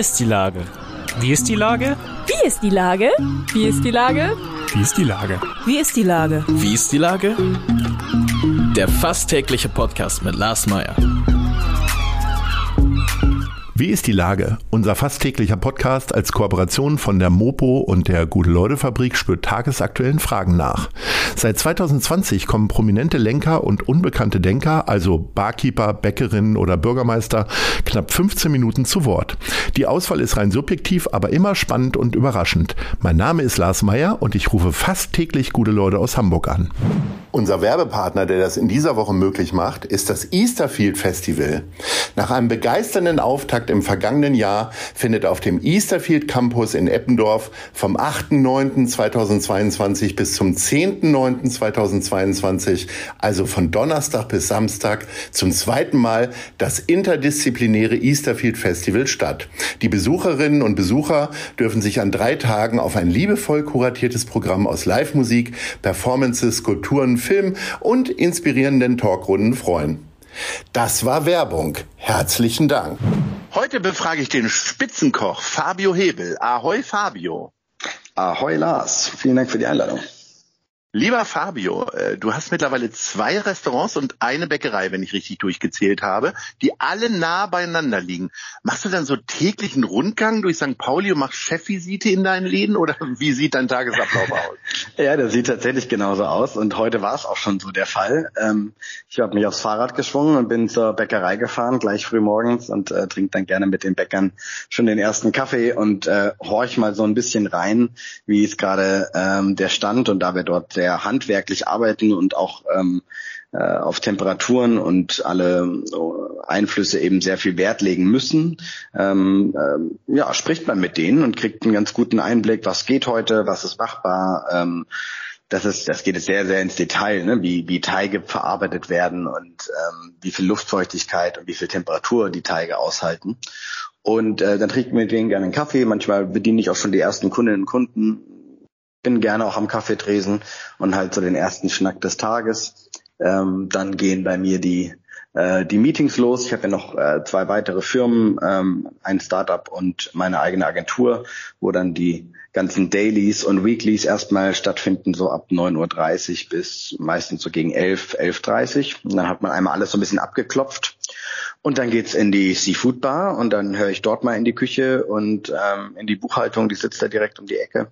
ist die Lage? Wie ist die Lage? Wie ist die Lage? Wie ist die Lage? Wie ist die Lage? Wie ist die Lage? Wie ist die Lage? Der fast tägliche Podcast mit Lars Meyer. Wie ist die Lage? Unser fast täglicher Podcast als Kooperation von der Mopo und der Gute-Leute-Fabrik spürt tagesaktuellen Fragen nach. Seit 2020 kommen prominente Lenker und unbekannte Denker, also Barkeeper, Bäckerinnen oder Bürgermeister, knapp 15 Minuten zu Wort. Die Auswahl ist rein subjektiv, aber immer spannend und überraschend. Mein Name ist Lars Meyer und ich rufe fast täglich gute Leute aus Hamburg an. Unser Werbepartner, der das in dieser Woche möglich macht, ist das Easterfield Festival. Nach einem begeisternden Auftakt im vergangenen Jahr findet auf dem Easterfield Campus in Eppendorf vom 8.9.2022 bis zum 10.9.2022, also von Donnerstag bis Samstag, zum zweiten Mal das interdisziplinäre Easterfield Festival statt. Die Besucherinnen und Besucher dürfen sich an drei Tagen auf ein liebevoll kuratiertes Programm aus Live-Musik, Performances, Skulpturen, Film und inspirierenden Talkrunden freuen. Das war Werbung. Herzlichen Dank. Heute befrage ich den Spitzenkoch Fabio Hebel. Ahoi Fabio. Ahoi Lars. Vielen Dank für die Einladung. Lieber Fabio, äh, du hast mittlerweile zwei Restaurants und eine Bäckerei, wenn ich richtig durchgezählt habe, die alle nah beieinander liegen. Machst du dann so täglichen Rundgang durch St. Pauli und machst Chefvisite in deinen Läden oder wie sieht dein Tagesablauf aus? ja, das sieht tatsächlich genauso aus und heute war es auch schon so der Fall. Ähm, ich habe mich aufs Fahrrad geschwungen und bin zur Bäckerei gefahren, gleich früh morgens und äh, trinke dann gerne mit den Bäckern schon den ersten Kaffee und äh, horch mal so ein bisschen rein, wie es gerade ähm, der Stand und da wir dort sehr handwerklich arbeiten und auch ähm, äh, auf Temperaturen und alle äh, Einflüsse eben sehr viel Wert legen müssen, ähm, ähm, ja, spricht man mit denen und kriegt einen ganz guten Einblick, was geht heute, was ist machbar. Ähm, das ist, das geht sehr, sehr ins Detail, ne? wie, wie Teige verarbeitet werden und ähm, wie viel Luftfeuchtigkeit und wie viel Temperatur die Teige aushalten. Und äh, dann trinken wir mit denen gerne einen Kaffee. Manchmal bediene ich auch schon die ersten Kundinnen und Kunden bin gerne auch am Kaffeetresen und halt so den ersten Schnack des Tages. Ähm, dann gehen bei mir die äh, die Meetings los. Ich habe ja noch äh, zwei weitere Firmen, ähm, ein Startup und meine eigene Agentur, wo dann die ganzen Dailies und Weeklies erstmal stattfinden, so ab 9.30 Uhr bis meistens so gegen 11, 11.30 Uhr. Und dann hat man einmal alles so ein bisschen abgeklopft. Und dann geht's in die Seafood Bar und dann höre ich dort mal in die Küche und ähm, in die Buchhaltung, die sitzt da direkt um die Ecke.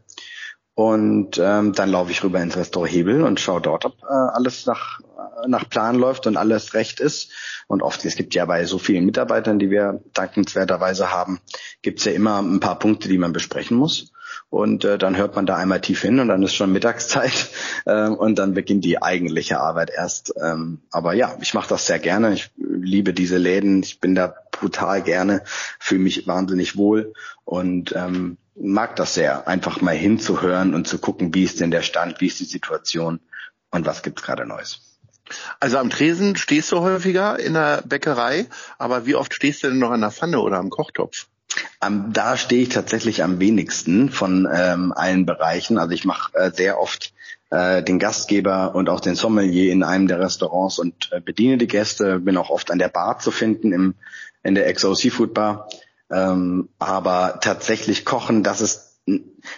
Und ähm, dann laufe ich rüber ins Restaurant Hebel und schaue dort, ob äh, alles nach, nach Plan läuft und alles recht ist. Und oft, es gibt ja bei so vielen Mitarbeitern, die wir dankenswerterweise haben, gibt's ja immer ein paar Punkte, die man besprechen muss. Und äh, dann hört man da einmal tief hin und dann ist schon Mittagszeit äh, und dann beginnt die eigentliche Arbeit erst. Ähm, aber ja, ich mache das sehr gerne. Ich liebe diese Läden. Ich bin da brutal gerne, fühle mich wahnsinnig wohl und ähm, mag das sehr, einfach mal hinzuhören und zu gucken, wie ist denn der Stand, wie ist die Situation und was gibt's gerade Neues. Also am Tresen stehst du häufiger in der Bäckerei, aber wie oft stehst du denn noch an der Pfanne oder am Kochtopf? Um, da stehe ich tatsächlich am wenigsten von ähm, allen Bereichen. Also ich mache äh, sehr oft äh, den Gastgeber und auch den Sommelier in einem der Restaurants und äh, bediene die Gäste. Bin auch oft an der Bar zu finden im in der XO Seafood Bar. Ähm, aber tatsächlich kochen, das ist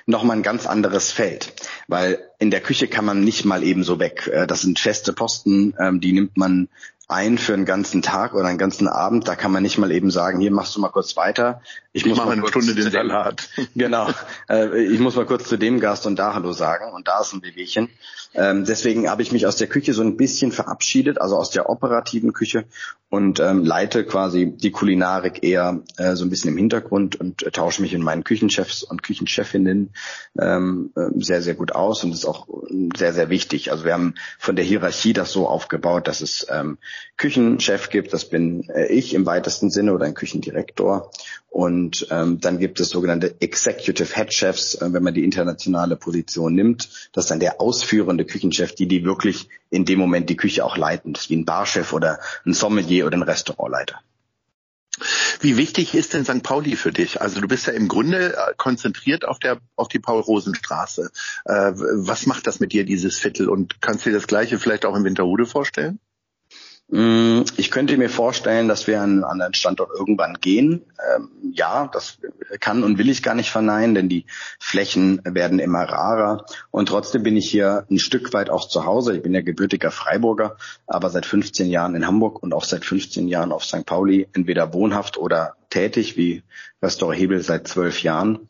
nochmal ein ganz anderes Feld, weil in der Küche kann man nicht mal eben so weg. Äh, das sind feste Posten, ähm, die nimmt man ein für einen ganzen Tag oder einen ganzen Abend. Da kann man nicht mal eben sagen, hier machst du mal kurz weiter. Ich, ich muss mal eine Stunde den Salat. genau. Äh, ich muss mal kurz zu dem Gast und da Hallo sagen und da ist ein Wehwehchen. Ähm, deswegen habe ich mich aus der Küche so ein bisschen verabschiedet, also aus der operativen Küche und ähm, leite quasi die Kulinarik eher äh, so ein bisschen im Hintergrund und äh, tausche mich in meinen Küchenchefs und Küchenchefinnen ähm, äh, sehr, sehr gut aus und das ist auch sehr, sehr wichtig. Also wir haben von der Hierarchie das so aufgebaut, dass es ähm, Küchenchef gibt, das bin äh, ich im weitesten Sinne oder ein Küchendirektor und ähm, dann gibt es sogenannte Executive Head Chefs, äh, wenn man die internationale Position nimmt. Das ist dann der ausführende Küchenchef, die die wirklich in dem Moment die Küche auch leiten. Das ist wie ein Barchef oder ein Sommelier oder ein Restaurantleiter. Wie wichtig ist denn St. Pauli für dich? Also du bist ja im Grunde äh, konzentriert auf der auf die Paul-Rosen-Straße. Äh, was macht das mit dir, dieses Viertel? Und kannst du dir das Gleiche vielleicht auch in Winterhude vorstellen? Mm, ich könnte mir vorstellen, dass wir an einen anderen Standort irgendwann gehen. Ähm, ja, das kann und will ich gar nicht verneinen, denn die Flächen werden immer rarer. Und trotzdem bin ich hier ein Stück weit auch zu Hause. Ich bin ja gebürtiger Freiburger, aber seit 15 Jahren in Hamburg und auch seit 15 Jahren auf St. Pauli, entweder wohnhaft oder tätig, wie Restaurant Hebel seit zwölf Jahren.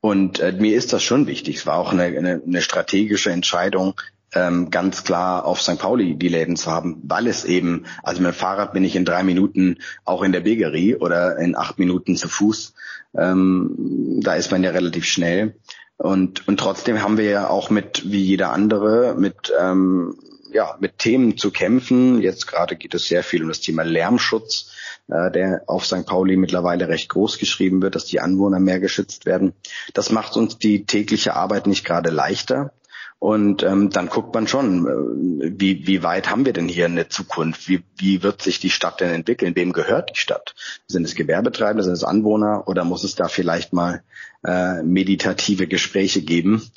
Und äh, mir ist das schon wichtig. Es war auch eine, eine, eine strategische Entscheidung, ähm, ganz klar auf St. Pauli die Läden zu haben, weil es eben, also mit dem Fahrrad bin ich in drei Minuten auch in der Begerie oder in acht Minuten zu Fuß. Ähm, da ist man ja relativ schnell. Und, und trotzdem haben wir ja auch mit, wie jeder andere, mit, ähm, ja, mit Themen zu kämpfen. Jetzt gerade geht es sehr viel um das Thema Lärmschutz, äh, der auf St. Pauli mittlerweile recht groß geschrieben wird, dass die Anwohner mehr geschützt werden. Das macht uns die tägliche Arbeit nicht gerade leichter. Und ähm, dann guckt man schon, äh, wie, wie weit haben wir denn hier eine Zukunft? Wie, wie wird sich die Stadt denn entwickeln? Wem gehört die Stadt? Sind es Gewerbetreibende, sind es Anwohner oder muss es da vielleicht mal äh, meditative Gespräche geben,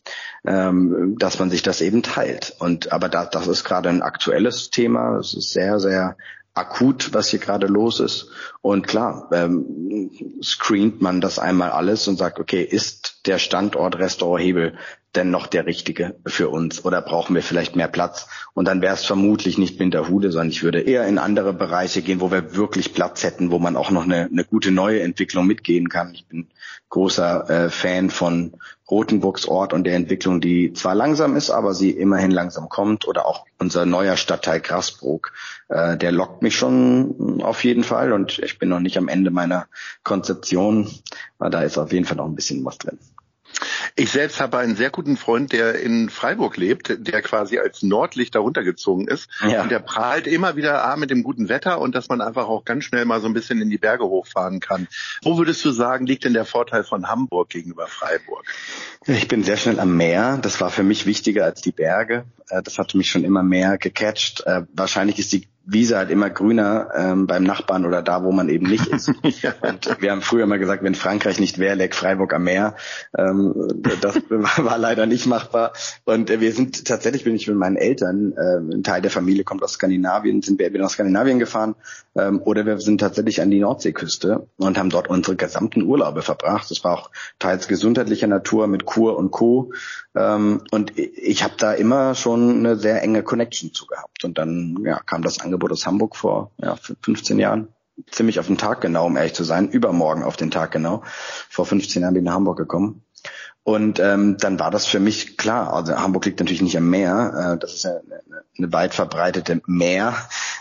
ähm, dass man sich das eben teilt? Und aber da, das ist gerade ein aktuelles Thema. Es ist sehr, sehr akut, was hier gerade los ist. Und klar, ähm, screent man das einmal alles und sagt, okay, ist der Standort Restaurant Hebel denn noch der richtige für uns oder brauchen wir vielleicht mehr Platz? Und dann wäre es vermutlich nicht Winterhude, sondern ich würde eher in andere Bereiche gehen, wo wir wirklich Platz hätten, wo man auch noch eine, eine gute neue Entwicklung mitgehen kann. Ich bin großer äh, Fan von Rotenburgs Ort und der Entwicklung, die zwar langsam ist, aber sie immerhin langsam kommt. Oder auch unser neuer Stadtteil Grasbrook, äh, der lockt mich schon auf jeden Fall. Und ich bin noch nicht am Ende meiner Konzeption, weil da ist auf jeden Fall noch ein bisschen was drin. Ich selbst habe einen sehr guten Freund, der in Freiburg lebt, der quasi als Nordlicht darunter gezogen ist. Ja. Und der prahlt immer wieder ah, mit dem guten Wetter und dass man einfach auch ganz schnell mal so ein bisschen in die Berge hochfahren kann. Wo würdest du sagen, liegt denn der Vorteil von Hamburg gegenüber Freiburg? Ich bin sehr schnell am Meer. Das war für mich wichtiger als die Berge. Äh, das hat mich schon immer mehr gecatcht. Äh, wahrscheinlich ist die Wiese halt immer grüner ähm, beim Nachbarn oder da, wo man eben nicht ist. ja. Und wir haben früher mal gesagt, wenn Frankreich nicht wäre, leck Freiburg am Meer. Ähm, das war leider nicht machbar. Und äh, wir sind tatsächlich, bin ich mit meinen Eltern, äh, ein Teil der Familie kommt aus Skandinavien, sind wir nach Skandinavien gefahren ähm, oder wir sind tatsächlich an die Nordseeküste und haben dort unsere gesamten Urlaube verbracht. Das war auch teils gesundheitlicher Natur mit Kur und Co. Ähm, und ich habe da immer schon eine sehr enge Connection zu gehabt. Und dann ja, kam das Angebot aus Hamburg vor ja, 15 Jahren. Ziemlich auf den Tag genau, um ehrlich zu sein. Übermorgen auf den Tag genau. Vor 15 Jahren bin ich nach Hamburg gekommen. Und ähm, dann war das für mich klar. Also Hamburg liegt natürlich nicht am Meer. Äh, das ist eine, eine weit verbreitete Meer,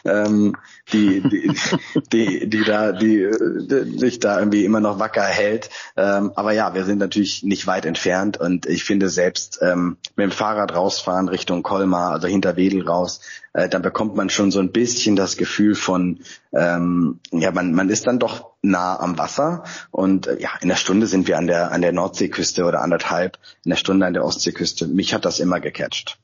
ähm, die, die, die, die da, die, die sich da irgendwie immer noch wacker hält. Ähm, aber ja, wir sind natürlich nicht weit entfernt und ich finde selbst ähm, mit dem Fahrrad rausfahren Richtung Colmar, also hinter Wedel raus, äh, dann bekommt man schon so ein bisschen das Gefühl von, ähm, ja, man, man ist dann doch nah am Wasser und äh, ja, in der Stunde sind wir an der an der Nordseeküste oder anderthalb, in der Stunde an der Ostseeküste. Mich hat das immer gecatcht.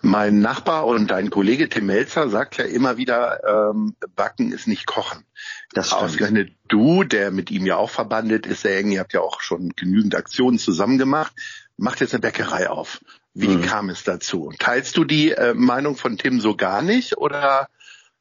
Mein Nachbar und dein Kollege Tim Melzer sagt ja immer wieder, ähm, Backen ist nicht Kochen. Das Ausgerechnet du, der mit ihm ja auch verbandet ist, sehr eng, ihr habt ja auch schon genügend Aktionen zusammen gemacht, macht jetzt eine Bäckerei auf. Wie mhm. kam es dazu? Teilst du die äh, Meinung von Tim so gar nicht oder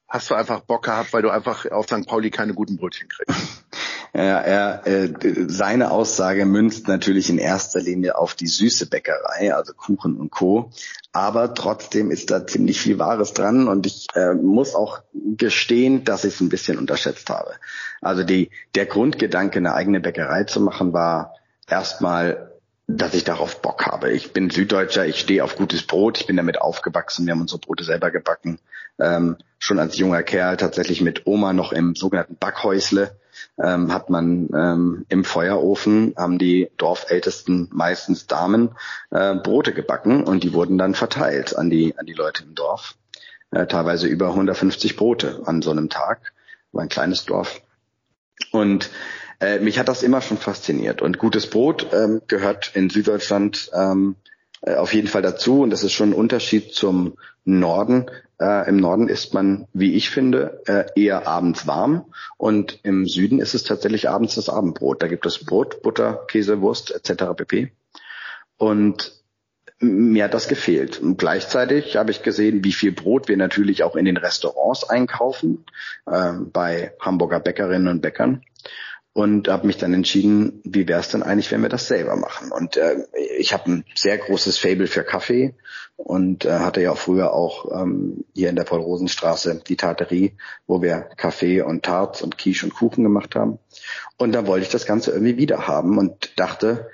hast du einfach Bock gehabt, weil du einfach auf St. Pauli keine guten Brötchen kriegst? Ja, er, äh, seine Aussage münzt natürlich in erster Linie auf die süße Bäckerei, also Kuchen und Co. Aber trotzdem ist da ziemlich viel Wahres dran und ich äh, muss auch gestehen, dass ich es ein bisschen unterschätzt habe. Also die, der Grundgedanke, eine eigene Bäckerei zu machen, war erstmal dass ich darauf Bock habe. Ich bin Süddeutscher, ich stehe auf gutes Brot, ich bin damit aufgewachsen, wir haben unsere Brote selber gebacken. Ähm, schon als junger Kerl tatsächlich mit Oma noch im sogenannten Backhäusle ähm, hat man ähm, im Feuerofen, haben die Dorfältesten, meistens Damen, äh, Brote gebacken und die wurden dann verteilt an die, an die Leute im Dorf. Äh, teilweise über 150 Brote an so einem Tag. War ein kleines Dorf. Und äh, mich hat das immer schon fasziniert. Und gutes Brot ähm, gehört in Süddeutschland ähm, äh, auf jeden Fall dazu. Und das ist schon ein Unterschied zum Norden. Äh, Im Norden isst man, wie ich finde, äh, eher abends warm. Und im Süden ist es tatsächlich abends das Abendbrot. Da gibt es Brot, Butter, Käse, Wurst etc. pp. Und mir hat das gefehlt. Und gleichzeitig habe ich gesehen, wie viel Brot wir natürlich auch in den Restaurants einkaufen, äh, bei Hamburger Bäckerinnen und Bäckern und habe mich dann entschieden, wie wäre es denn eigentlich, wenn wir das selber machen? Und äh, ich habe ein sehr großes Fable für Kaffee und äh, hatte ja früher auch ähm, hier in der Paul-Rosen-Straße die Tarterie, wo wir Kaffee und Tarts und Quiche und Kuchen gemacht haben. Und da wollte ich das Ganze irgendwie wieder haben und dachte,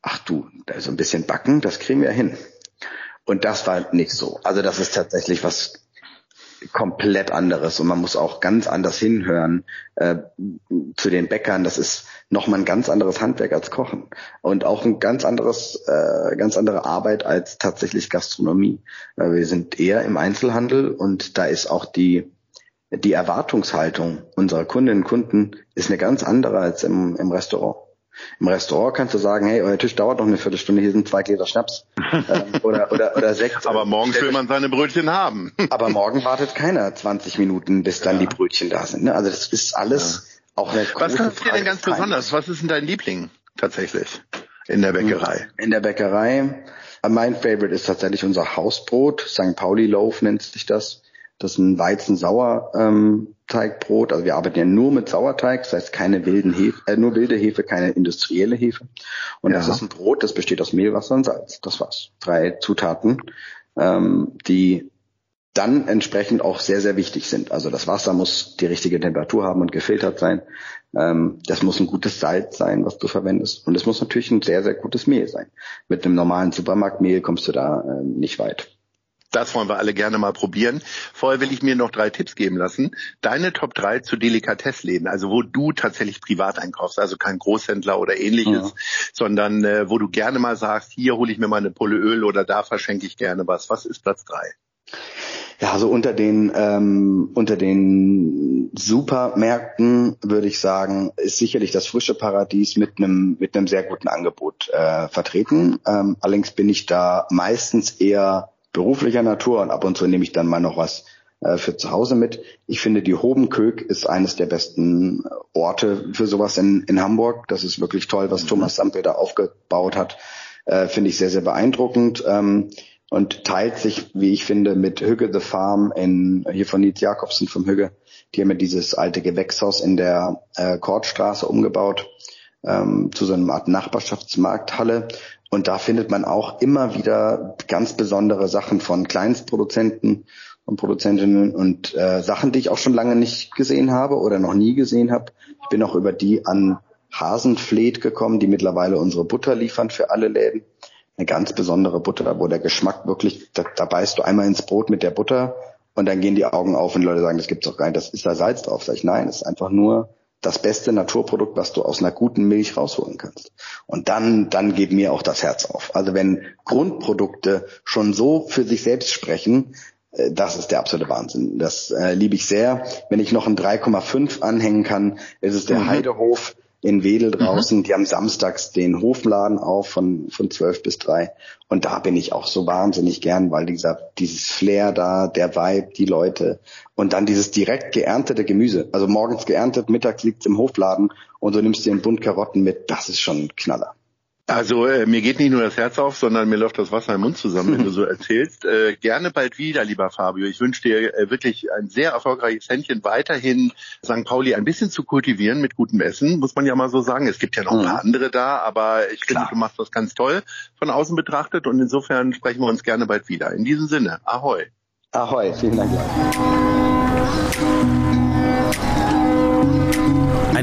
ach du, ist ein bisschen Backen, das kriegen wir hin. Und das war nicht so. Also das ist tatsächlich was komplett anderes und man muss auch ganz anders hinhören äh, zu den Bäckern. Das ist nochmal ein ganz anderes Handwerk als Kochen und auch ein ganz anderes, äh, ganz andere Arbeit als tatsächlich Gastronomie. Äh, wir sind eher im Einzelhandel und da ist auch die die Erwartungshaltung unserer Kundinnen und Kunden ist eine ganz andere als im, im Restaurant. Im Restaurant kannst du sagen, hey, euer Tisch dauert noch eine Viertelstunde, hier sind zwei Gläser Schnaps ähm, oder, oder, oder Sekt. Aber morgen will man seine Brötchen haben. aber morgen wartet keiner 20 Minuten, bis dann ja. die Brötchen da sind. Ne? Also das ist alles ja. auch eine Was kannst du dir denn ganz besonders? Was ist denn dein Liebling tatsächlich in der Bäckerei? In der Bäckerei. Mein Favorite ist tatsächlich unser Hausbrot. St. Pauli Loaf nennt sich das. Das ist ein Weizen-Sauerteigbrot. Also wir arbeiten ja nur mit Sauerteig, das heißt keine wilden Hefe, äh, nur wilde Hefe, keine industrielle Hefe. Und ja. das ist ein Brot, das besteht aus Mehl, Wasser und Salz. Das war's. Drei Zutaten, ähm, die dann entsprechend auch sehr, sehr wichtig sind. Also das Wasser muss die richtige Temperatur haben und gefiltert sein. Ähm, das muss ein gutes Salz sein, was du verwendest. Und es muss natürlich ein sehr, sehr gutes Mehl sein. Mit einem normalen Supermarktmehl kommst du da äh, nicht weit. Das wollen wir alle gerne mal probieren. Vorher will ich mir noch drei Tipps geben lassen. Deine Top 3 zu Delikatessläden, also wo du tatsächlich privat einkaufst, also kein Großhändler oder ähnliches, ja. sondern äh, wo du gerne mal sagst, hier hole ich mir mal eine Pulle Öl oder da verschenke ich gerne was. Was ist Platz 3? Ja, also unter den ähm, unter den Supermärkten würde ich sagen, ist sicherlich das frische Paradies mit einem mit einem sehr guten Angebot äh, vertreten. Ähm, allerdings bin ich da meistens eher beruflicher Natur und ab und zu nehme ich dann mal noch was äh, für zu Hause mit. Ich finde, die Hobenkög ist eines der besten Orte für sowas in, in Hamburg. Das ist wirklich toll, was mhm. Thomas da aufgebaut hat. Äh, finde ich sehr, sehr beeindruckend. Ähm, und teilt sich, wie ich finde, mit Hügge the Farm in, hier von Nils Jakobsen vom Hügge. Die haben ja dieses alte Gewächshaus in der äh, Kortstraße umgebaut ähm, zu so einer Art Nachbarschaftsmarkthalle. Und da findet man auch immer wieder ganz besondere Sachen von Kleinstproduzenten und Produzentinnen und äh, Sachen, die ich auch schon lange nicht gesehen habe oder noch nie gesehen habe. Ich bin auch über die an Hasenfleet gekommen, die mittlerweile unsere Butter liefern für alle Läden. Eine ganz besondere Butter, wo der Geschmack wirklich, da, da beißt du einmal ins Brot mit der Butter und dann gehen die Augen auf und Leute sagen, das gibt's doch gar nicht, das ist da Salz drauf. Sag ich, nein, das ist einfach nur das beste Naturprodukt, was du aus einer guten Milch rausholen kannst. Und dann, dann geht mir auch das Herz auf. Also wenn Grundprodukte schon so für sich selbst sprechen, äh, das ist der absolute Wahnsinn. Das äh, liebe ich sehr. Wenn ich noch ein 3,5 anhängen kann, ist es der mhm. Heidehof in Wedel mhm. draußen. Mhm. Die haben samstags den Hofladen auf von, von 12 bis 3. Und da bin ich auch so wahnsinnig gern, weil dieser, dieses Flair da, der Vibe, die Leute und dann dieses direkt geerntete Gemüse. Also morgens geerntet, mittags liegt's im Hofladen und du nimmst dir einen Bund Karotten mit. Das ist schon ein Knaller. Also äh, mir geht nicht nur das Herz auf, sondern mir läuft das Wasser im Mund zusammen, wenn du so erzählst. Äh, gerne bald wieder, lieber Fabio. Ich wünsche dir äh, wirklich ein sehr erfolgreiches Händchen, weiterhin St. Pauli ein bisschen zu kultivieren mit gutem Essen, muss man ja mal so sagen. Es gibt ja noch ein paar mhm. andere da, aber ich Klar. finde, du machst das ganz toll von außen betrachtet und insofern sprechen wir uns gerne bald wieder. In diesem Sinne, ahoi. Ahoi, vielen Dank.